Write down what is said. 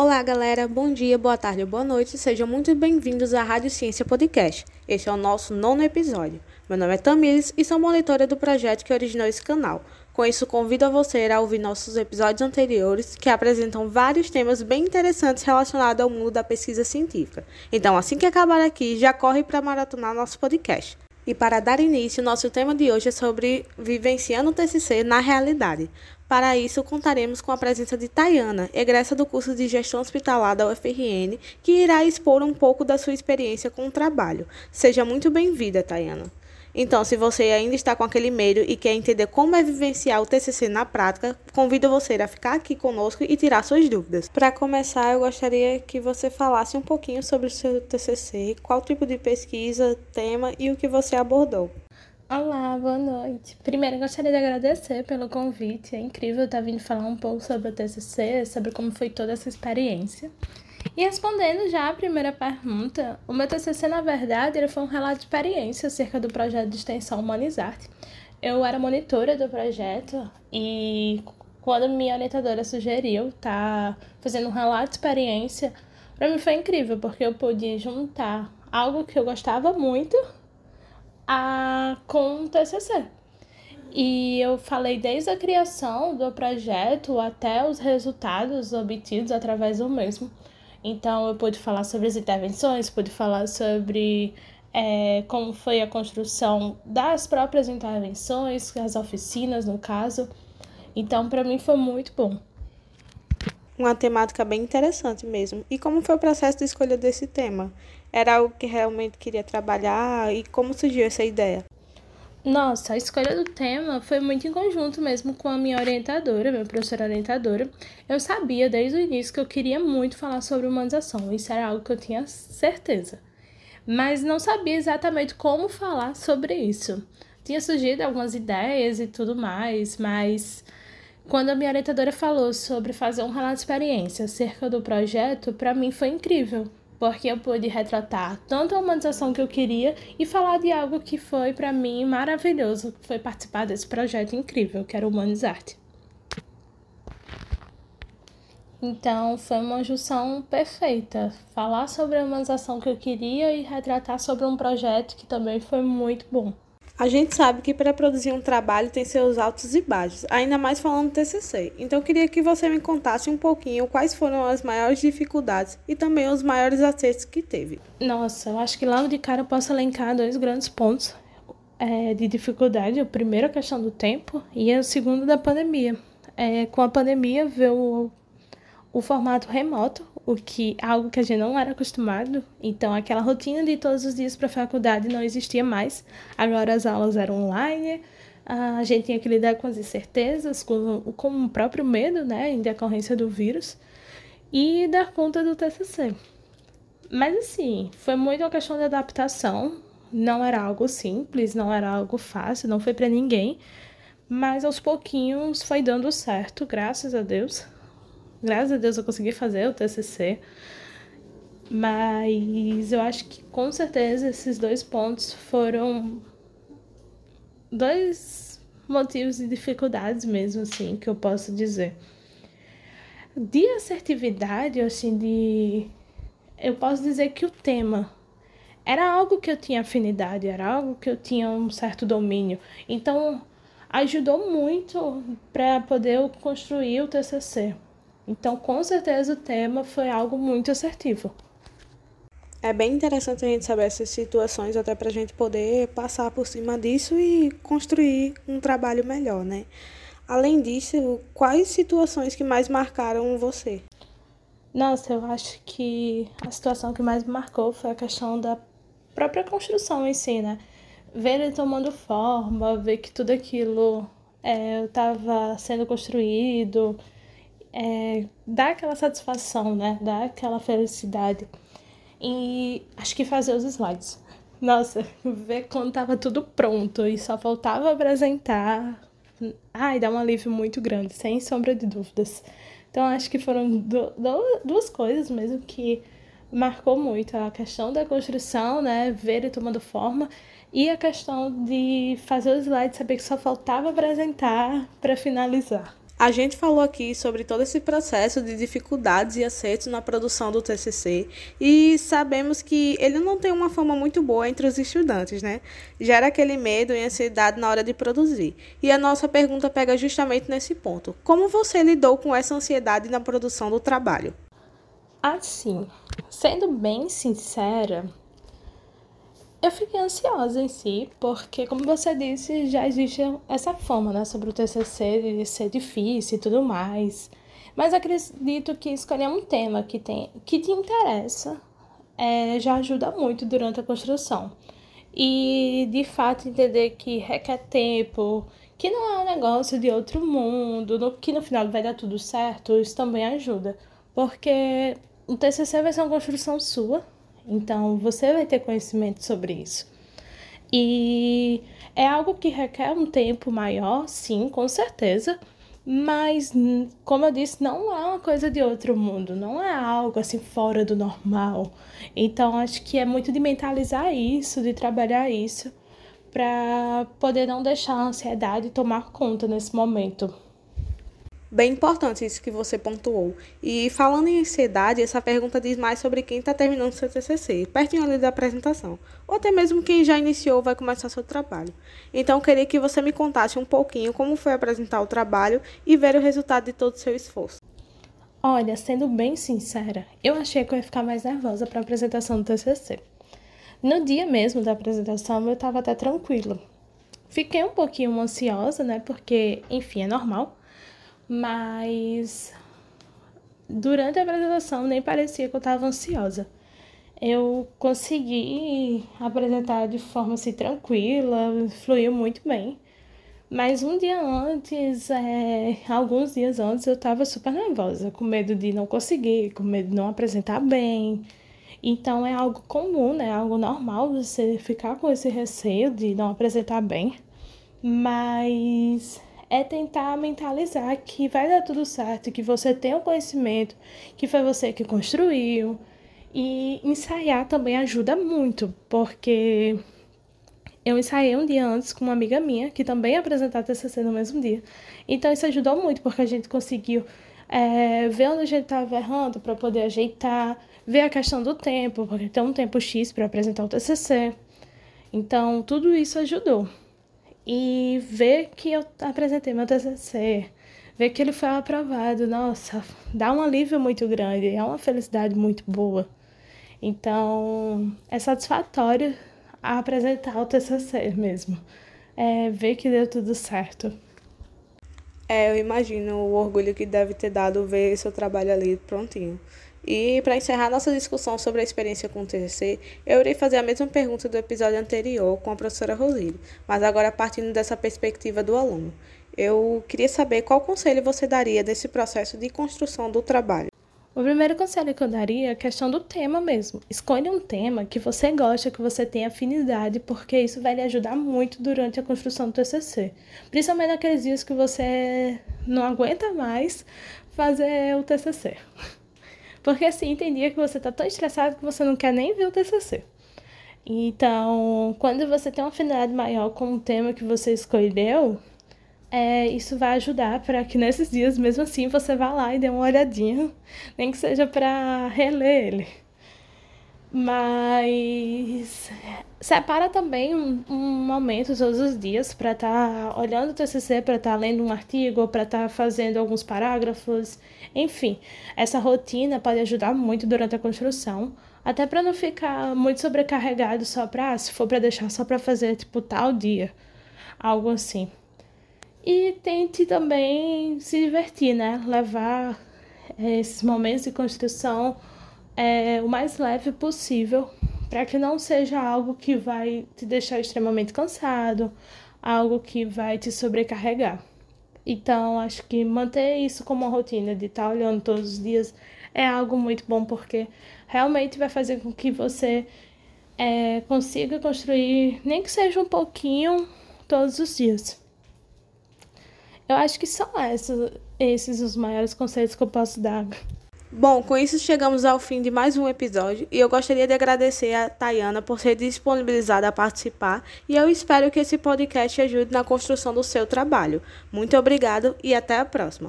Olá, galera. Bom dia, boa tarde, boa noite. Sejam muito bem-vindos à Rádio Ciência Podcast. Este é o nosso nono episódio. Meu nome é Tamires e sou monitora do projeto que originou esse canal. Com isso, convido a você a ouvir nossos episódios anteriores, que apresentam vários temas bem interessantes relacionados ao mundo da pesquisa científica. Então, assim que acabar aqui, já corre para maratonar nosso podcast. E para dar início, nosso tema de hoje é sobre vivenciando o TCC na realidade. Para isso, contaremos com a presença de Tayana, egressa do curso de Gestão Hospitalar da UFRN, que irá expor um pouco da sua experiência com o trabalho. Seja muito bem-vinda, Tayana. Então, se você ainda está com aquele medo e quer entender como é vivenciar o TCC na prática, convido você a ficar aqui conosco e tirar suas dúvidas. Para começar, eu gostaria que você falasse um pouquinho sobre o seu TCC, qual tipo de pesquisa, tema e o que você abordou. Olá, boa noite. Primeiro, gostaria de agradecer pelo convite. É incrível estar vindo falar um pouco sobre o TCC, sobre como foi toda essa experiência. E respondendo já a primeira pergunta, o meu TCC, na verdade, ele foi um relato de experiência acerca do projeto de extensão Humanizarte. Eu era monitora do projeto e quando minha orientadora sugeriu estar tá fazendo um relato de experiência, para mim foi incrível, porque eu pude juntar algo que eu gostava muito a, com o TCC. E eu falei desde a criação do projeto até os resultados obtidos através do mesmo. Então, eu pude falar sobre as intervenções, pude falar sobre é, como foi a construção das próprias intervenções, as oficinas, no caso. Então, para mim foi muito bom. Uma temática bem interessante mesmo. E como foi o processo de escolha desse tema? Era algo que realmente queria trabalhar e como surgiu essa ideia? Nossa, a escolha do tema foi muito em conjunto mesmo com a minha orientadora, minha professora orientadora. Eu sabia desde o início que eu queria muito falar sobre humanização, isso era algo que eu tinha certeza. Mas não sabia exatamente como falar sobre isso. Tinha surgido algumas ideias e tudo mais, mas quando a minha orientadora falou sobre fazer um relato de experiência acerca do projeto, para mim foi incrível porque eu pude retratar tanto a humanização que eu queria e falar de algo que foi para mim maravilhoso, que foi participar desse projeto incrível, que era o Humanizarte. Então, foi uma junção perfeita. Falar sobre a humanização que eu queria e retratar sobre um projeto que também foi muito bom. A gente sabe que para produzir um trabalho tem seus altos e baixos, ainda mais falando do TCC. Então queria que você me contasse um pouquinho quais foram as maiores dificuldades e também os maiores acertos que teve. Nossa, eu acho que logo de cara eu posso elencar dois grandes pontos é, de dificuldade. O primeiro a questão do tempo e o segundo da pandemia. É, com a pandemia veio o formato remoto, o que algo que a gente não era acostumado. Então, aquela rotina de todos os dias para a faculdade não existia mais. Agora as aulas eram online, a gente tinha que lidar com as incertezas, com, com o próprio medo, né, em decorrência do vírus, e dar conta do TCC. Mas, assim, foi muito uma questão de adaptação. Não era algo simples, não era algo fácil, não foi para ninguém. Mas aos pouquinhos foi dando certo, graças a Deus graças a Deus eu consegui fazer o TCC. Mas eu acho que com certeza esses dois pontos foram dois motivos de dificuldades mesmo, assim, que eu posso dizer. De assertividade, assim, de. Eu posso dizer que o tema era algo que eu tinha afinidade, era algo que eu tinha um certo domínio. Então, ajudou muito para poder construir o TCC. Então, com certeza, o tema foi algo muito assertivo. É bem interessante a gente saber essas situações, até para a gente poder passar por cima disso e construir um trabalho melhor, né? Além disso, quais situações que mais marcaram você? Nossa, eu acho que a situação que mais me marcou foi a questão da própria construção em si, né? Ver ele tomando forma, ver que tudo aquilo estava é, sendo construído, é, dá aquela satisfação, né? Dá aquela felicidade. E acho que fazer os slides. Nossa, ver quando tava tudo pronto e só faltava apresentar. Ai, dá um alívio muito grande, sem sombra de dúvidas. Então acho que foram do, do, duas coisas mesmo que marcou muito a questão da construção, né, ver ele tomando forma e a questão de fazer os slides, saber que só faltava apresentar para finalizar. A gente falou aqui sobre todo esse processo de dificuldades e acertos na produção do TCC e sabemos que ele não tem uma fama muito boa entre os estudantes, né? Gera aquele medo e ansiedade na hora de produzir. E a nossa pergunta pega justamente nesse ponto. Como você lidou com essa ansiedade na produção do trabalho? Assim, sendo bem sincera, eu fiquei ansiosa em si, porque, como você disse, já existe essa fama, né, sobre o TCC de ser difícil e tudo mais. Mas acredito que escolher um tema que, tem, que te interessa é, já ajuda muito durante a construção. E, de fato, entender que requer tempo, que não é um negócio de outro mundo, no, que no final vai dar tudo certo, isso também ajuda. Porque o TCC vai ser uma construção sua, então, você vai ter conhecimento sobre isso. E é algo que requer um tempo maior, sim, com certeza. Mas, como eu disse, não é uma coisa de outro mundo, não é algo assim fora do normal. Então, acho que é muito de mentalizar isso, de trabalhar isso, para poder não deixar a ansiedade tomar conta nesse momento. Bem importante isso que você pontuou. E falando em ansiedade, essa pergunta diz mais sobre quem está terminando seu TCC, pertinho ali da apresentação, ou até mesmo quem já iniciou ou vai começar seu trabalho. Então, queria que você me contasse um pouquinho como foi apresentar o trabalho e ver o resultado de todo o seu esforço. Olha, sendo bem sincera, eu achei que eu ia ficar mais nervosa para a apresentação do TCC. No dia mesmo da apresentação, eu estava até tranquila. Fiquei um pouquinho ansiosa, né? Porque, enfim, é normal mas durante a apresentação nem parecia que eu estava ansiosa. Eu consegui apresentar de forma assim tranquila, fluiu muito bem. Mas um dia antes, é, alguns dias antes, eu estava super nervosa, com medo de não conseguir, com medo de não apresentar bem. Então é algo comum, né? Algo normal você ficar com esse receio de não apresentar bem. Mas é tentar mentalizar que vai dar tudo certo, que você tem o conhecimento, que foi você que construiu. E ensaiar também ajuda muito, porque eu ensaiei um dia antes com uma amiga minha, que também ia apresentar a TCC no mesmo dia. Então isso ajudou muito, porque a gente conseguiu é, ver onde a gente estava errando para poder ajeitar, ver a questão do tempo, porque tem um tempo X para apresentar o TCC. Então tudo isso ajudou e ver que eu apresentei meu TCC, ver que ele foi aprovado, nossa, dá um alívio muito grande, é uma felicidade muito boa. Então, é satisfatório apresentar o TCC mesmo, é ver que deu tudo certo. É, eu imagino o orgulho que deve ter dado ver seu trabalho ali prontinho. E para encerrar nossa discussão sobre a experiência com o TCC, eu irei fazer a mesma pergunta do episódio anterior com a professora Rosílio, mas agora partindo dessa perspectiva do aluno. Eu queria saber qual conselho você daria nesse processo de construção do trabalho. O primeiro conselho que eu daria é a questão do tema mesmo. Escolha um tema que você gosta, que você tem afinidade, porque isso vai lhe ajudar muito durante a construção do TCC. Principalmente naqueles dias que você não aguenta mais fazer o TCC. Porque assim, tem dia que você tá tão estressado que você não quer nem ver o TCC. Então, quando você tem uma afinidade maior com o tema que você escolheu, é, isso vai ajudar para que nesses dias, mesmo assim, você vá lá e dê uma olhadinha, nem que seja para reler ele. Mas separa também um, um momento todos os dias para estar tá olhando o TCC, para estar tá lendo um artigo, para estar tá fazendo alguns parágrafos. Enfim, essa rotina pode ajudar muito durante a construção, até para não ficar muito sobrecarregado só para, se for para deixar só para fazer tipo tal dia, algo assim. E tente também se divertir, né? Levar eh, esses momentos de construção é, o mais leve possível, para que não seja algo que vai te deixar extremamente cansado, algo que vai te sobrecarregar. Então, acho que manter isso como uma rotina de estar tá olhando todos os dias é algo muito bom, porque realmente vai fazer com que você é, consiga construir, nem que seja um pouquinho, todos os dias. Eu acho que são esses, esses os maiores conselhos que eu posso dar. Bom, com isso chegamos ao fim de mais um episódio e eu gostaria de agradecer a Tayana por ser disponibilizada a participar e eu espero que esse podcast ajude na construção do seu trabalho. Muito obrigado e até a próxima.